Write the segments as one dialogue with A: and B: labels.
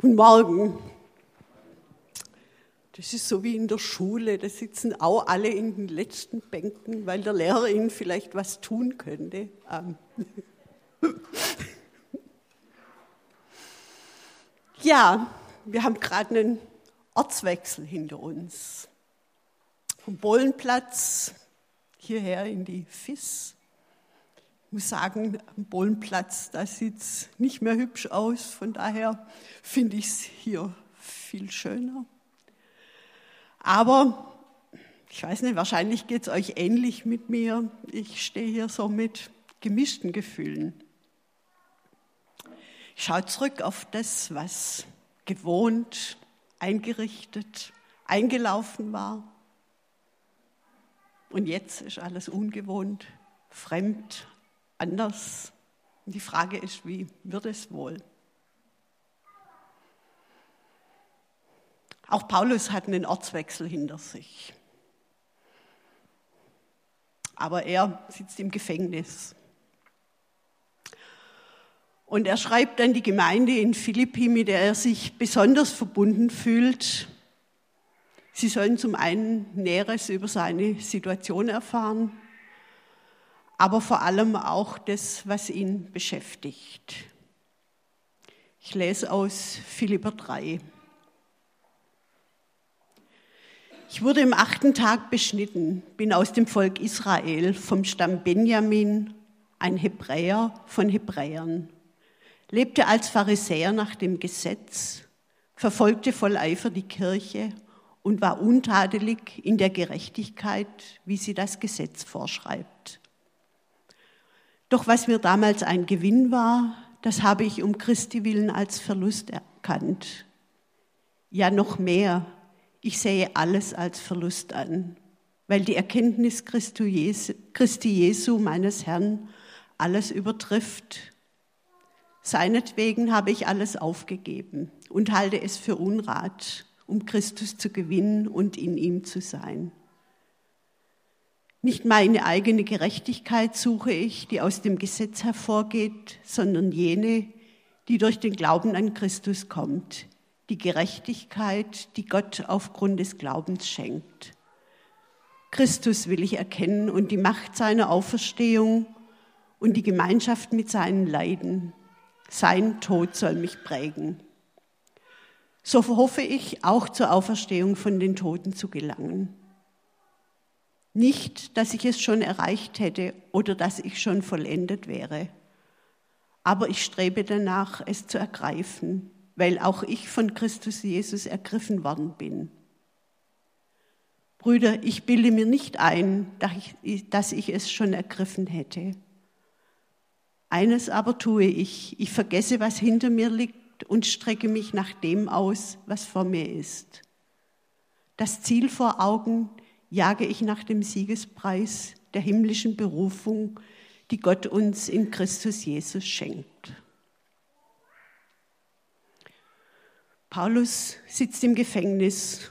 A: Guten Morgen. Das ist so wie in der Schule, da sitzen auch alle in den letzten Bänken, weil der Lehrer ihnen vielleicht was tun könnte. Ähm. Ja, wir haben gerade einen Ortswechsel hinter uns. Vom Bohlenplatz hierher in die FIS. Ich muss sagen, am Bohlenplatz, da sieht es nicht mehr hübsch aus. Von daher finde ich es hier viel schöner. Aber ich weiß nicht, wahrscheinlich geht es euch ähnlich mit mir. Ich stehe hier so mit gemischten Gefühlen. Ich schaue zurück auf das, was gewohnt, eingerichtet, eingelaufen war. Und jetzt ist alles ungewohnt, fremd, anders. Und die Frage ist, wie wird es wohl? Auch Paulus hat einen Ortswechsel hinter sich. Aber er sitzt im Gefängnis. Und er schreibt an die Gemeinde in Philippi, mit der er sich besonders verbunden fühlt. Sie sollen zum einen Näheres über seine Situation erfahren aber vor allem auch das, was ihn beschäftigt. Ich lese aus Philipper 3. Ich wurde im achten Tag beschnitten, bin aus dem Volk Israel, vom Stamm Benjamin, ein Hebräer von Hebräern, lebte als Pharisäer nach dem Gesetz, verfolgte voll Eifer die Kirche und war untadelig in der Gerechtigkeit, wie sie das Gesetz vorschreibt. Doch was mir damals ein Gewinn war, das habe ich um Christi willen als Verlust erkannt. Ja, noch mehr, ich sehe alles als Verlust an, weil die Erkenntnis Christi Jesu, meines Herrn alles übertrifft. Seinetwegen habe ich alles aufgegeben und halte es für Unrat, um Christus zu gewinnen und in ihm zu sein. Nicht meine eigene Gerechtigkeit suche ich, die aus dem Gesetz hervorgeht, sondern jene, die durch den Glauben an Christus kommt. Die Gerechtigkeit, die Gott aufgrund des Glaubens schenkt. Christus will ich erkennen und die Macht seiner Auferstehung und die Gemeinschaft mit seinen Leiden. Sein Tod soll mich prägen. So hoffe ich, auch zur Auferstehung von den Toten zu gelangen. Nicht, dass ich es schon erreicht hätte oder dass ich schon vollendet wäre, aber ich strebe danach, es zu ergreifen, weil auch ich von Christus Jesus ergriffen worden bin. Brüder, ich bilde mir nicht ein, dass ich es schon ergriffen hätte. Eines aber tue ich, ich vergesse, was hinter mir liegt und strecke mich nach dem aus, was vor mir ist. Das Ziel vor Augen, jage ich nach dem Siegespreis der himmlischen Berufung, die Gott uns in Christus Jesus schenkt. Paulus sitzt im Gefängnis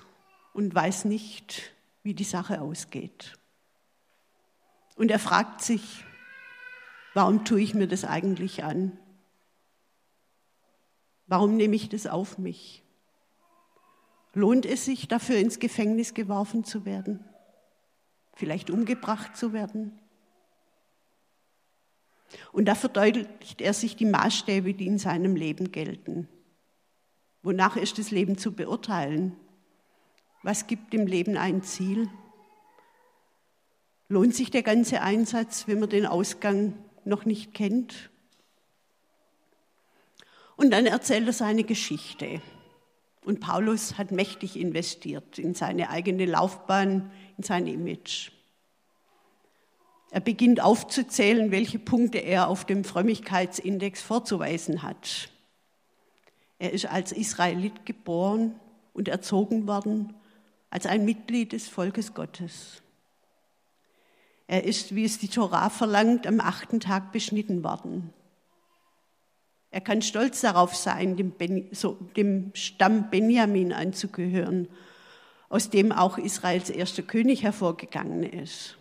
A: und weiß nicht, wie die Sache ausgeht. Und er fragt sich, warum tue ich mir das eigentlich an? Warum nehme ich das auf mich? Lohnt es sich dafür, ins Gefängnis geworfen zu werden? Vielleicht umgebracht zu werden? Und da verdeutlicht er sich die Maßstäbe, die in seinem Leben gelten. Wonach ist das Leben zu beurteilen? Was gibt dem Leben ein Ziel? Lohnt sich der ganze Einsatz, wenn man den Ausgang noch nicht kennt? Und dann erzählt er seine Geschichte. Und Paulus hat mächtig investiert in seine eigene Laufbahn, in sein Image. Er beginnt aufzuzählen, welche Punkte er auf dem Frömmigkeitsindex vorzuweisen hat. Er ist als Israelit geboren und erzogen worden, als ein Mitglied des Volkes Gottes. Er ist, wie es die Torah verlangt, am achten Tag beschnitten worden. Er kann stolz darauf sein, dem, ben, so, dem Stamm Benjamin anzugehören, aus dem auch Israels erster König hervorgegangen ist.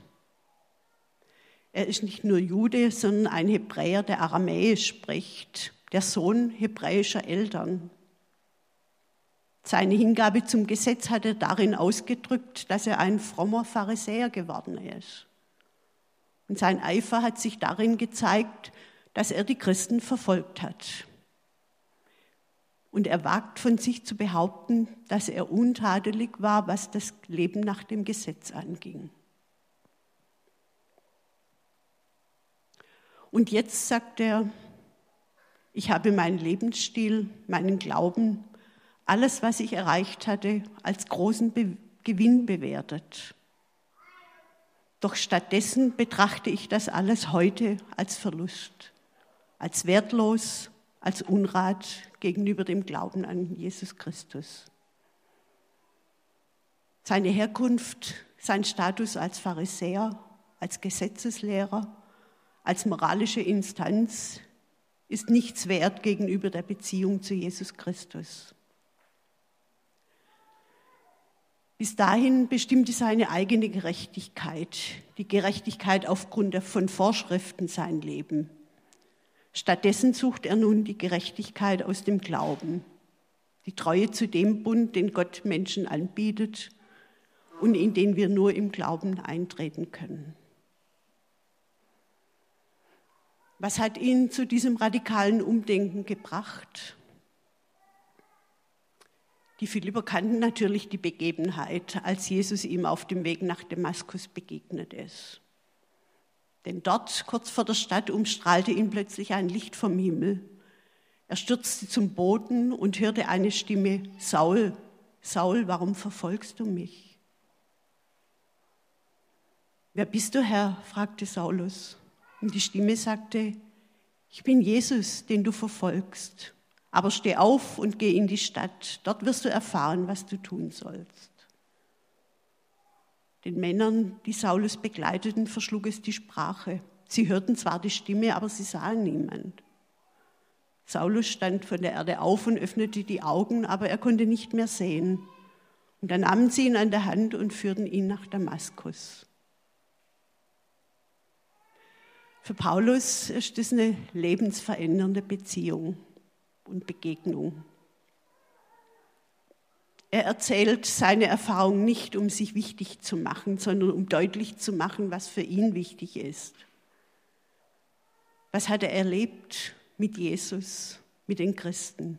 A: Er ist nicht nur Jude, sondern ein Hebräer, der Aramäisch spricht, der Sohn hebräischer Eltern. Seine Hingabe zum Gesetz hat er darin ausgedrückt, dass er ein frommer Pharisäer geworden ist. Und sein Eifer hat sich darin gezeigt, dass er die Christen verfolgt hat. Und er wagt von sich zu behaupten, dass er untadelig war, was das Leben nach dem Gesetz anging. Und jetzt sagt er, ich habe meinen Lebensstil, meinen Glauben, alles, was ich erreicht hatte, als großen Be Gewinn bewertet. Doch stattdessen betrachte ich das alles heute als Verlust, als wertlos, als Unrat gegenüber dem Glauben an Jesus Christus. Seine Herkunft, sein Status als Pharisäer, als Gesetzeslehrer, als moralische Instanz ist nichts wert gegenüber der Beziehung zu Jesus Christus. Bis dahin bestimmte seine eigene Gerechtigkeit, die Gerechtigkeit aufgrund von Vorschriften sein Leben. Stattdessen sucht er nun die Gerechtigkeit aus dem Glauben, die Treue zu dem Bund, den Gott Menschen anbietet und in den wir nur im Glauben eintreten können. Was hat ihn zu diesem radikalen Umdenken gebracht? Die Philipper kannten natürlich die Begebenheit, als Jesus ihm auf dem Weg nach Damaskus begegnet ist. Denn dort, kurz vor der Stadt, umstrahlte ihn plötzlich ein Licht vom Himmel. Er stürzte zum Boden und hörte eine Stimme, Saul, Saul, warum verfolgst du mich? Wer bist du, Herr? fragte Saulus. Und die Stimme sagte, ich bin Jesus, den du verfolgst. Aber steh auf und geh in die Stadt. Dort wirst du erfahren, was du tun sollst. Den Männern, die Saulus begleiteten, verschlug es die Sprache. Sie hörten zwar die Stimme, aber sie sahen niemand. Saulus stand von der Erde auf und öffnete die Augen, aber er konnte nicht mehr sehen. Und dann nahmen sie ihn an der Hand und führten ihn nach Damaskus. Für Paulus ist das eine lebensverändernde Beziehung und Begegnung. Er erzählt seine Erfahrung nicht, um sich wichtig zu machen, sondern um deutlich zu machen, was für ihn wichtig ist. Was hat er erlebt mit Jesus, mit den Christen?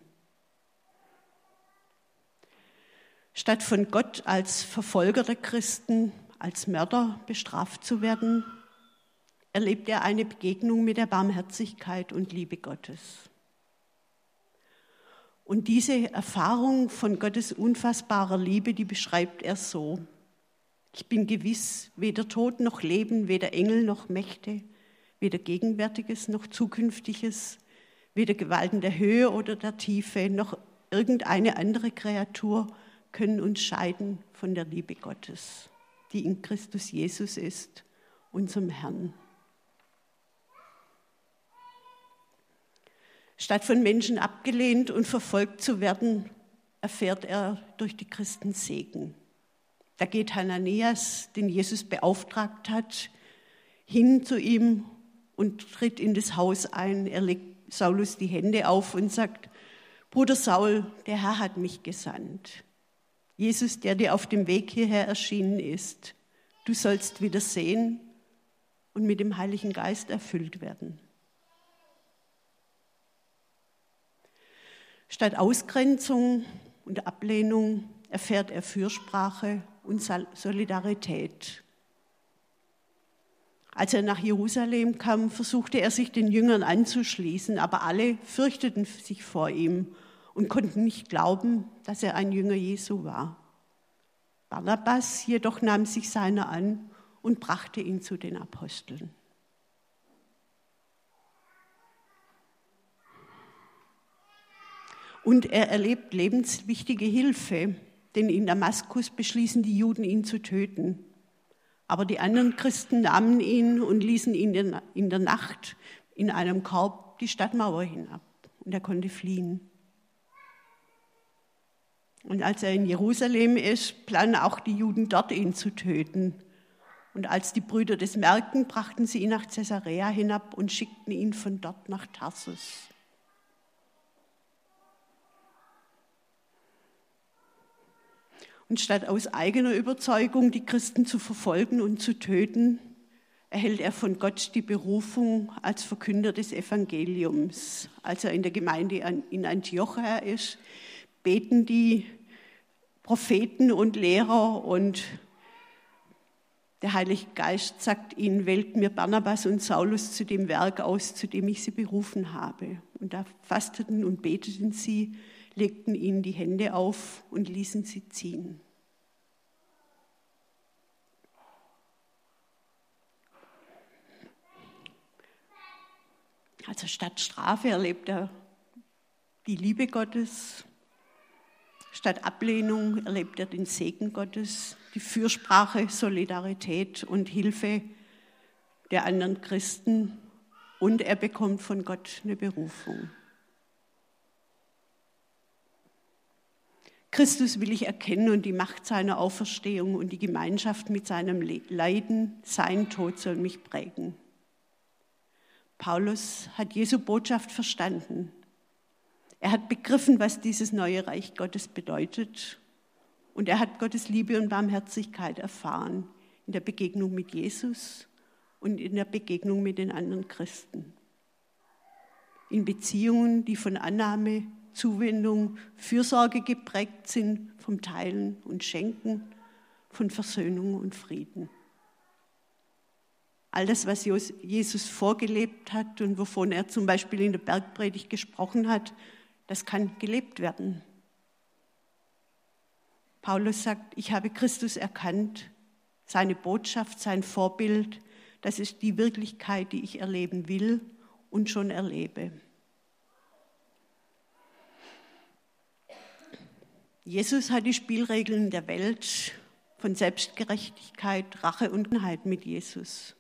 A: Statt von Gott als Verfolger der Christen, als Mörder bestraft zu werden, erlebt er eine Begegnung mit der Barmherzigkeit und Liebe Gottes. Und diese Erfahrung von Gottes unfassbarer Liebe, die beschreibt er so. Ich bin gewiss, weder Tod noch Leben, weder Engel noch Mächte, weder Gegenwärtiges noch Zukünftiges, weder Gewalten der Höhe oder der Tiefe, noch irgendeine andere Kreatur können uns scheiden von der Liebe Gottes, die in Christus Jesus ist, unserem Herrn. Statt von Menschen abgelehnt und verfolgt zu werden, erfährt er durch die Christen Segen. Da geht Hananias, den Jesus beauftragt hat, hin zu ihm und tritt in das Haus ein. Er legt Saulus die Hände auf und sagt, Bruder Saul, der Herr hat mich gesandt. Jesus, der dir auf dem Weg hierher erschienen ist, du sollst wieder sehen und mit dem Heiligen Geist erfüllt werden. Statt Ausgrenzung und Ablehnung erfährt er Fürsprache und Solidarität. Als er nach Jerusalem kam, versuchte er sich den Jüngern anzuschließen, aber alle fürchteten sich vor ihm und konnten nicht glauben, dass er ein Jünger Jesu war. Barnabas jedoch nahm sich seiner an und brachte ihn zu den Aposteln. Und er erlebt lebenswichtige Hilfe, denn in Damaskus beschließen die Juden, ihn zu töten. Aber die anderen Christen nahmen ihn und ließen ihn in der Nacht in einem Korb die Stadtmauer hinab. Und er konnte fliehen. Und als er in Jerusalem ist, planen auch die Juden dort, ihn zu töten. Und als die Brüder das merkten, brachten sie ihn nach Caesarea hinab und schickten ihn von dort nach Tarsus. Und statt aus eigener Überzeugung die Christen zu verfolgen und zu töten, erhält er von Gott die Berufung als Verkünder des Evangeliums. Als er in der Gemeinde in Antiochia ist, beten die Propheten und Lehrer und der Heilige Geist sagt ihnen, wählt mir Barnabas und Saulus zu dem Werk aus, zu dem ich sie berufen habe. Und da fasteten und beteten sie, legten ihnen die Hände auf und ließen sie ziehen. Also statt Strafe erlebt er die Liebe Gottes, statt Ablehnung erlebt er den Segen Gottes, die Fürsprache, Solidarität und Hilfe der anderen Christen und er bekommt von Gott eine Berufung. Christus will ich erkennen und die Macht seiner Auferstehung und die Gemeinschaft mit seinem Leiden, sein Tod soll mich prägen. Paulus hat Jesu Botschaft verstanden. Er hat begriffen, was dieses neue Reich Gottes bedeutet. Und er hat Gottes Liebe und Barmherzigkeit erfahren in der Begegnung mit Jesus und in der Begegnung mit den anderen Christen. In Beziehungen, die von Annahme, Zuwendung, Fürsorge geprägt sind, vom Teilen und Schenken, von Versöhnung und Frieden. All das, was Jesus vorgelebt hat und wovon er zum Beispiel in der Bergpredigt gesprochen hat, das kann gelebt werden. Paulus sagt, ich habe Christus erkannt, seine Botschaft, sein Vorbild, das ist die Wirklichkeit, die ich erleben will und schon erlebe. Jesus hat die Spielregeln der Welt von Selbstgerechtigkeit, Rache und Unheit mit Jesus.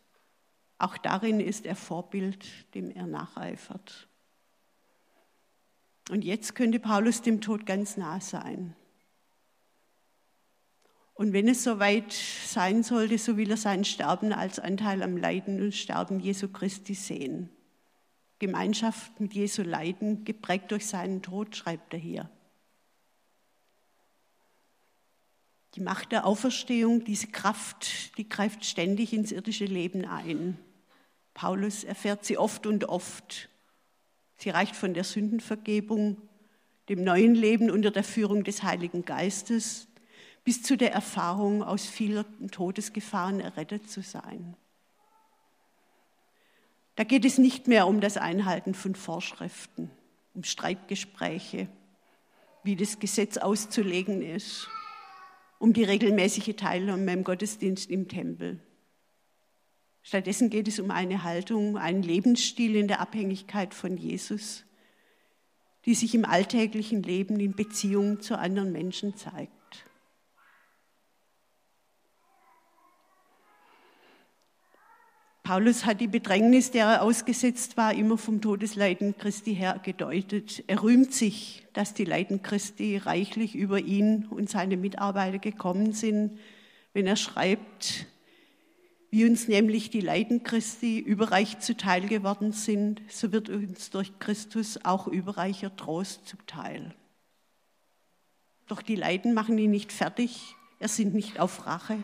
A: Auch darin ist er Vorbild, dem er nacheifert. Und jetzt könnte Paulus dem Tod ganz nah sein. Und wenn es soweit sein sollte, so will er sein Sterben als Anteil am Leiden und Sterben Jesu Christi sehen. Gemeinschaft mit Jesu Leiden, geprägt durch seinen Tod, schreibt er hier. Die Macht der Auferstehung, diese Kraft, die greift ständig ins irdische Leben ein. Paulus erfährt sie oft und oft. Sie reicht von der Sündenvergebung, dem neuen Leben unter der Führung des Heiligen Geistes bis zu der Erfahrung, aus vielen Todesgefahren errettet zu sein. Da geht es nicht mehr um das Einhalten von Vorschriften, um Streitgespräche, wie das Gesetz auszulegen ist, um die regelmäßige Teilnahme im Gottesdienst im Tempel. Stattdessen geht es um eine Haltung, einen Lebensstil in der Abhängigkeit von Jesus, die sich im alltäglichen Leben in Beziehung zu anderen Menschen zeigt. Paulus hat die Bedrängnis, der er ausgesetzt war, immer vom Todesleiden Christi her gedeutet. Er rühmt sich, dass die Leiden Christi reichlich über ihn und seine Mitarbeiter gekommen sind, wenn er schreibt, wie uns nämlich die Leiden Christi überreich zuteil geworden sind, so wird uns durch Christus auch überreicher Trost zuteil. Doch die Leiden machen ihn nicht fertig, er sind nicht auf Rache,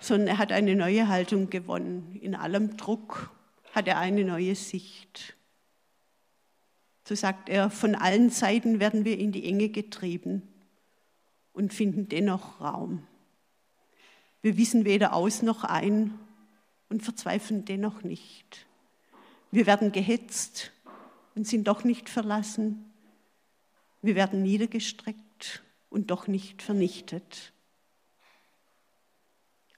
A: sondern er hat eine neue Haltung gewonnen. In allem Druck hat er eine neue Sicht. So sagt er, von allen Seiten werden wir in die Enge getrieben und finden dennoch Raum. Wir wissen weder aus noch ein und verzweifeln dennoch nicht. Wir werden gehetzt und sind doch nicht verlassen. Wir werden niedergestreckt und doch nicht vernichtet.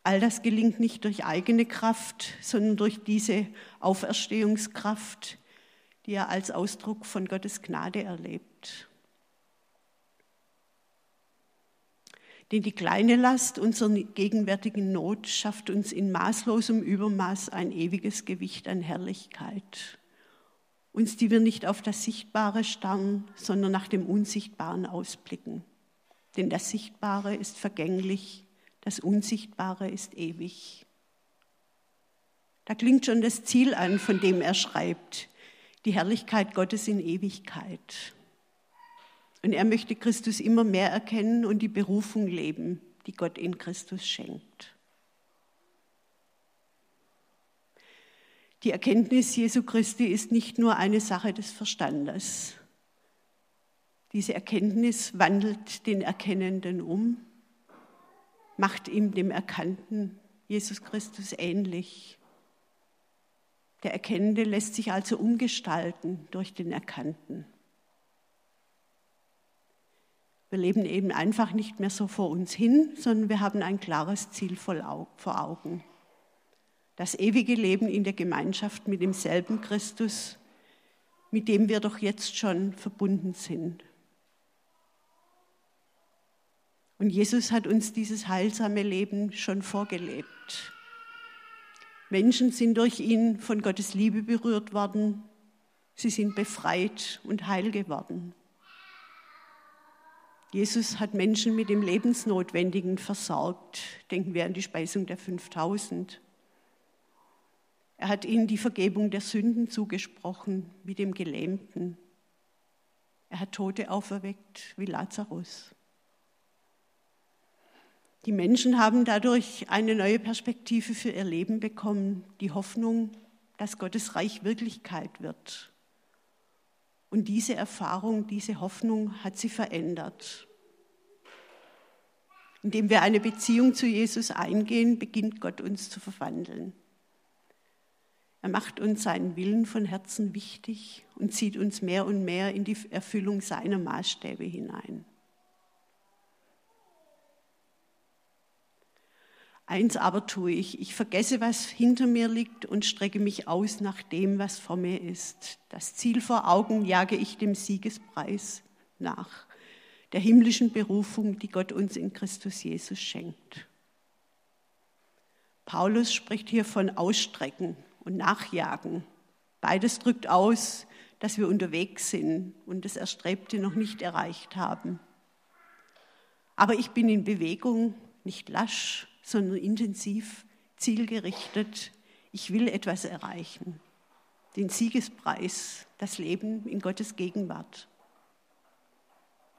A: All das gelingt nicht durch eigene Kraft, sondern durch diese Auferstehungskraft, die er als Ausdruck von Gottes Gnade erlebt. Denn die kleine Last unserer gegenwärtigen Not schafft uns in maßlosem Übermaß ein ewiges Gewicht an Herrlichkeit. Uns, die wir nicht auf das Sichtbare starren, sondern nach dem Unsichtbaren ausblicken. Denn das Sichtbare ist vergänglich, das Unsichtbare ist ewig. Da klingt schon das Ziel an, von dem er schreibt, die Herrlichkeit Gottes in Ewigkeit. Und er möchte Christus immer mehr erkennen und die Berufung leben, die Gott in Christus schenkt. Die Erkenntnis Jesu Christi ist nicht nur eine Sache des Verstandes. Diese Erkenntnis wandelt den Erkennenden um, macht ihm dem Erkannten Jesus Christus ähnlich. Der Erkennende lässt sich also umgestalten durch den Erkannten. Wir leben eben einfach nicht mehr so vor uns hin, sondern wir haben ein klares Ziel vor Augen. Das ewige Leben in der Gemeinschaft mit demselben Christus, mit dem wir doch jetzt schon verbunden sind. Und Jesus hat uns dieses heilsame Leben schon vorgelebt. Menschen sind durch ihn von Gottes Liebe berührt worden. Sie sind befreit und heil geworden. Jesus hat Menschen mit dem Lebensnotwendigen versorgt. Denken wir an die Speisung der 5000. Er hat ihnen die Vergebung der Sünden zugesprochen, wie dem Gelähmten. Er hat Tote auferweckt, wie Lazarus. Die Menschen haben dadurch eine neue Perspektive für ihr Leben bekommen, die Hoffnung, dass Gottes Reich Wirklichkeit wird. Und diese Erfahrung, diese Hoffnung hat sie verändert. Indem wir eine Beziehung zu Jesus eingehen, beginnt Gott uns zu verwandeln. Er macht uns seinen Willen von Herzen wichtig und zieht uns mehr und mehr in die Erfüllung seiner Maßstäbe hinein. Eins aber tue ich, ich vergesse, was hinter mir liegt und strecke mich aus nach dem, was vor mir ist. Das Ziel vor Augen jage ich dem Siegespreis nach, der himmlischen Berufung, die Gott uns in Christus Jesus schenkt. Paulus spricht hier von Ausstrecken und Nachjagen. Beides drückt aus, dass wir unterwegs sind und das Erstrebte noch nicht erreicht haben. Aber ich bin in Bewegung, nicht lasch, sondern intensiv, zielgerichtet. Ich will etwas erreichen. Den Siegespreis, das Leben in Gottes Gegenwart.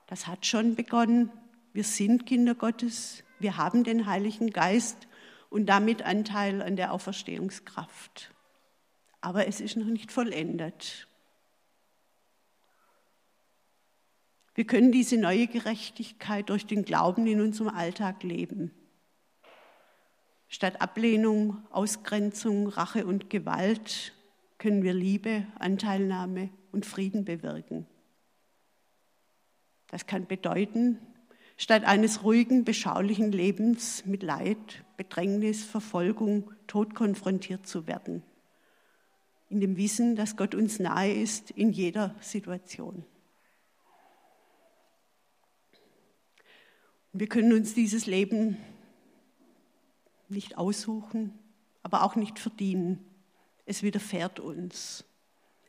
A: Das hat schon begonnen. Wir sind Kinder Gottes. Wir haben den Heiligen Geist und damit Anteil an der Auferstehungskraft. Aber es ist noch nicht vollendet. Wir können diese neue Gerechtigkeit durch den Glauben in unserem Alltag leben. Statt Ablehnung, Ausgrenzung, Rache und Gewalt können wir Liebe, Anteilnahme und Frieden bewirken. Das kann bedeuten, statt eines ruhigen, beschaulichen Lebens mit Leid, Bedrängnis, Verfolgung, Tod konfrontiert zu werden. In dem Wissen, dass Gott uns nahe ist in jeder Situation. Wir können uns dieses Leben nicht aussuchen, aber auch nicht verdienen. Es widerfährt uns.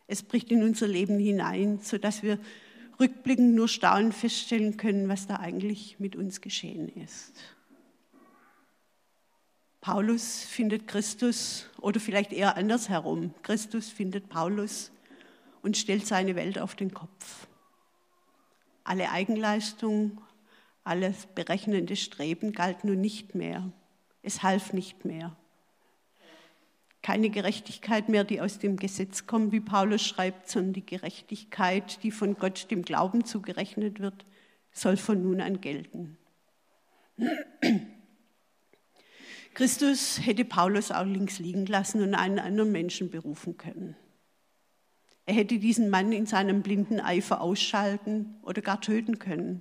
A: Es bricht in unser Leben hinein, sodass wir rückblickend nur staunend feststellen können, was da eigentlich mit uns geschehen ist. Paulus findet Christus oder vielleicht eher andersherum. Christus findet Paulus und stellt seine Welt auf den Kopf. Alle Eigenleistung, alles berechnende Streben galt nun nicht mehr. Es half nicht mehr. Keine Gerechtigkeit mehr, die aus dem Gesetz kommt, wie Paulus schreibt, sondern die Gerechtigkeit, die von Gott dem Glauben zugerechnet wird, soll von nun an gelten. Christus hätte Paulus auch links liegen lassen und einen anderen Menschen berufen können. Er hätte diesen Mann in seinem blinden Eifer ausschalten oder gar töten können.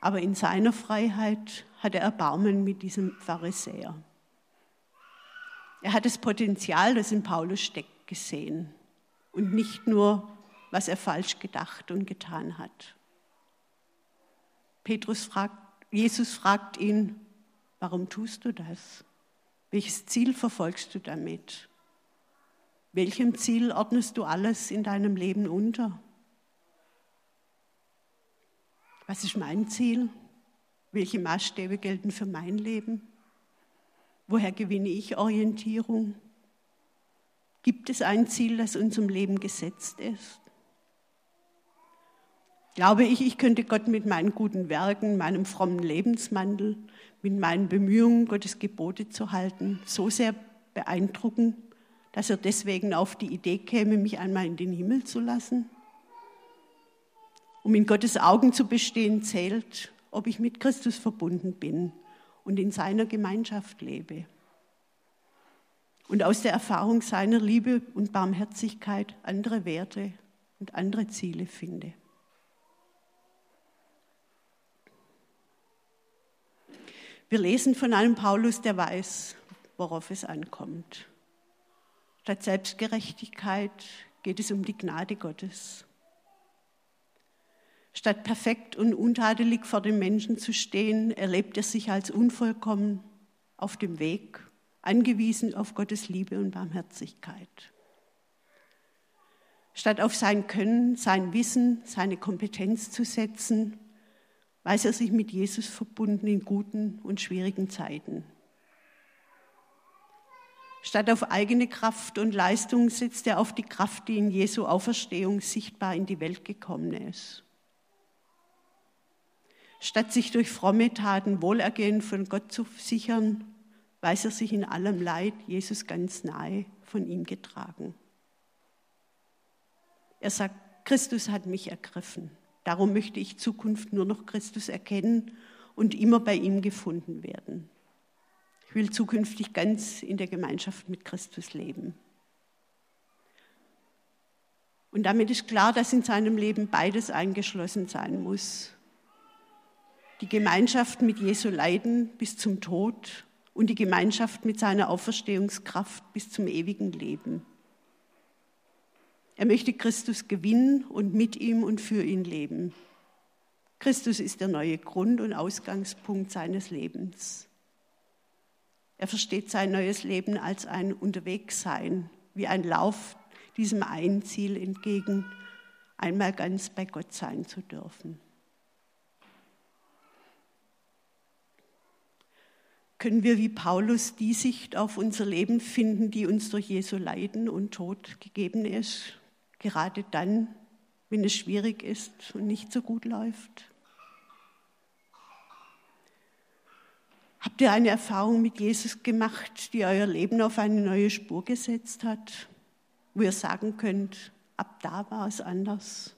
A: Aber in seiner Freiheit hat er Erbarmen mit diesem Pharisäer. Er hat das Potenzial, das in Paulus steckt, gesehen und nicht nur, was er falsch gedacht und getan hat. Petrus fragt, Jesus fragt ihn, warum tust du das? Welches Ziel verfolgst du damit? Welchem Ziel ordnest du alles in deinem Leben unter? Was ist mein Ziel? Welche Maßstäbe gelten für mein Leben? Woher gewinne ich Orientierung? Gibt es ein Ziel, das unserem Leben gesetzt ist? Glaube ich, ich könnte Gott mit meinen guten Werken, meinem frommen Lebenswandel, mit meinen Bemühungen, Gottes Gebote zu halten, so sehr beeindrucken, dass er deswegen auf die Idee käme, mich einmal in den Himmel zu lassen? Um in Gottes Augen zu bestehen, zählt, ob ich mit Christus verbunden bin und in seiner Gemeinschaft lebe. Und aus der Erfahrung seiner Liebe und Barmherzigkeit andere Werte und andere Ziele finde. Wir lesen von einem Paulus, der weiß, worauf es ankommt. Statt Selbstgerechtigkeit geht es um die Gnade Gottes. Statt perfekt und untadelig vor den Menschen zu stehen, erlebt er sich als unvollkommen auf dem Weg, angewiesen auf Gottes Liebe und Barmherzigkeit. Statt auf sein Können, sein Wissen, seine Kompetenz zu setzen, weiß er sich mit Jesus verbunden in guten und schwierigen Zeiten. Statt auf eigene Kraft und Leistung setzt er auf die Kraft, die in Jesu Auferstehung sichtbar in die Welt gekommen ist. Statt sich durch fromme Taten Wohlergehen von Gott zu sichern, weiß er sich in allem Leid Jesus ganz nahe von ihm getragen. Er sagt, Christus hat mich ergriffen. Darum möchte ich Zukunft nur noch Christus erkennen und immer bei ihm gefunden werden. Ich will zukünftig ganz in der Gemeinschaft mit Christus leben. Und damit ist klar, dass in seinem Leben beides eingeschlossen sein muss die Gemeinschaft mit Jesu Leiden bis zum Tod und die Gemeinschaft mit seiner Auferstehungskraft bis zum ewigen Leben. Er möchte Christus gewinnen und mit ihm und für ihn leben. Christus ist der neue Grund und Ausgangspunkt seines Lebens. Er versteht sein neues Leben als ein Unterwegssein, wie ein Lauf diesem einen Ziel entgegen, einmal ganz bei Gott sein zu dürfen. Können wir wie Paulus die Sicht auf unser Leben finden, die uns durch Jesu Leiden und Tod gegeben ist, gerade dann, wenn es schwierig ist und nicht so gut läuft. Habt ihr eine Erfahrung mit Jesus gemacht, die euer Leben auf eine neue Spur gesetzt hat, wo ihr sagen könnt, ab da war es anders?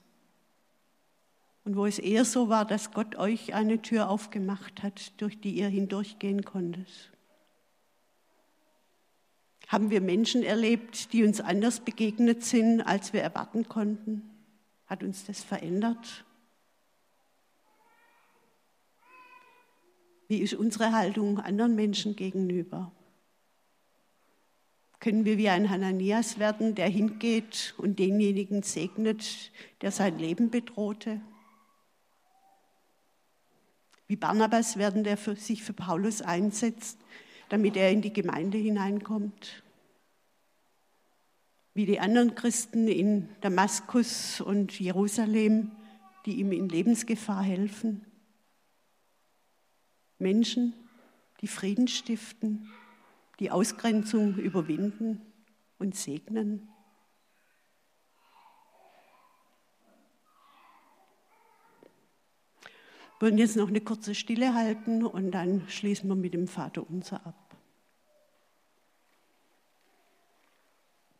A: Und wo es eher so war, dass Gott euch eine Tür aufgemacht hat, durch die ihr hindurchgehen konntet. Haben wir Menschen erlebt, die uns anders begegnet sind, als wir erwarten konnten? Hat uns das verändert? Wie ist unsere Haltung anderen Menschen gegenüber? Können wir wie ein Hananias werden, der hingeht und denjenigen segnet, der sein Leben bedrohte? Wie Barnabas werden, der für sich für Paulus einsetzt, damit er in die Gemeinde hineinkommt. Wie die anderen Christen in Damaskus und Jerusalem, die ihm in Lebensgefahr helfen. Menschen, die Frieden stiften, die Ausgrenzung überwinden und segnen. Würden jetzt noch eine kurze Stille halten und dann schließen wir mit dem Vater unser ab.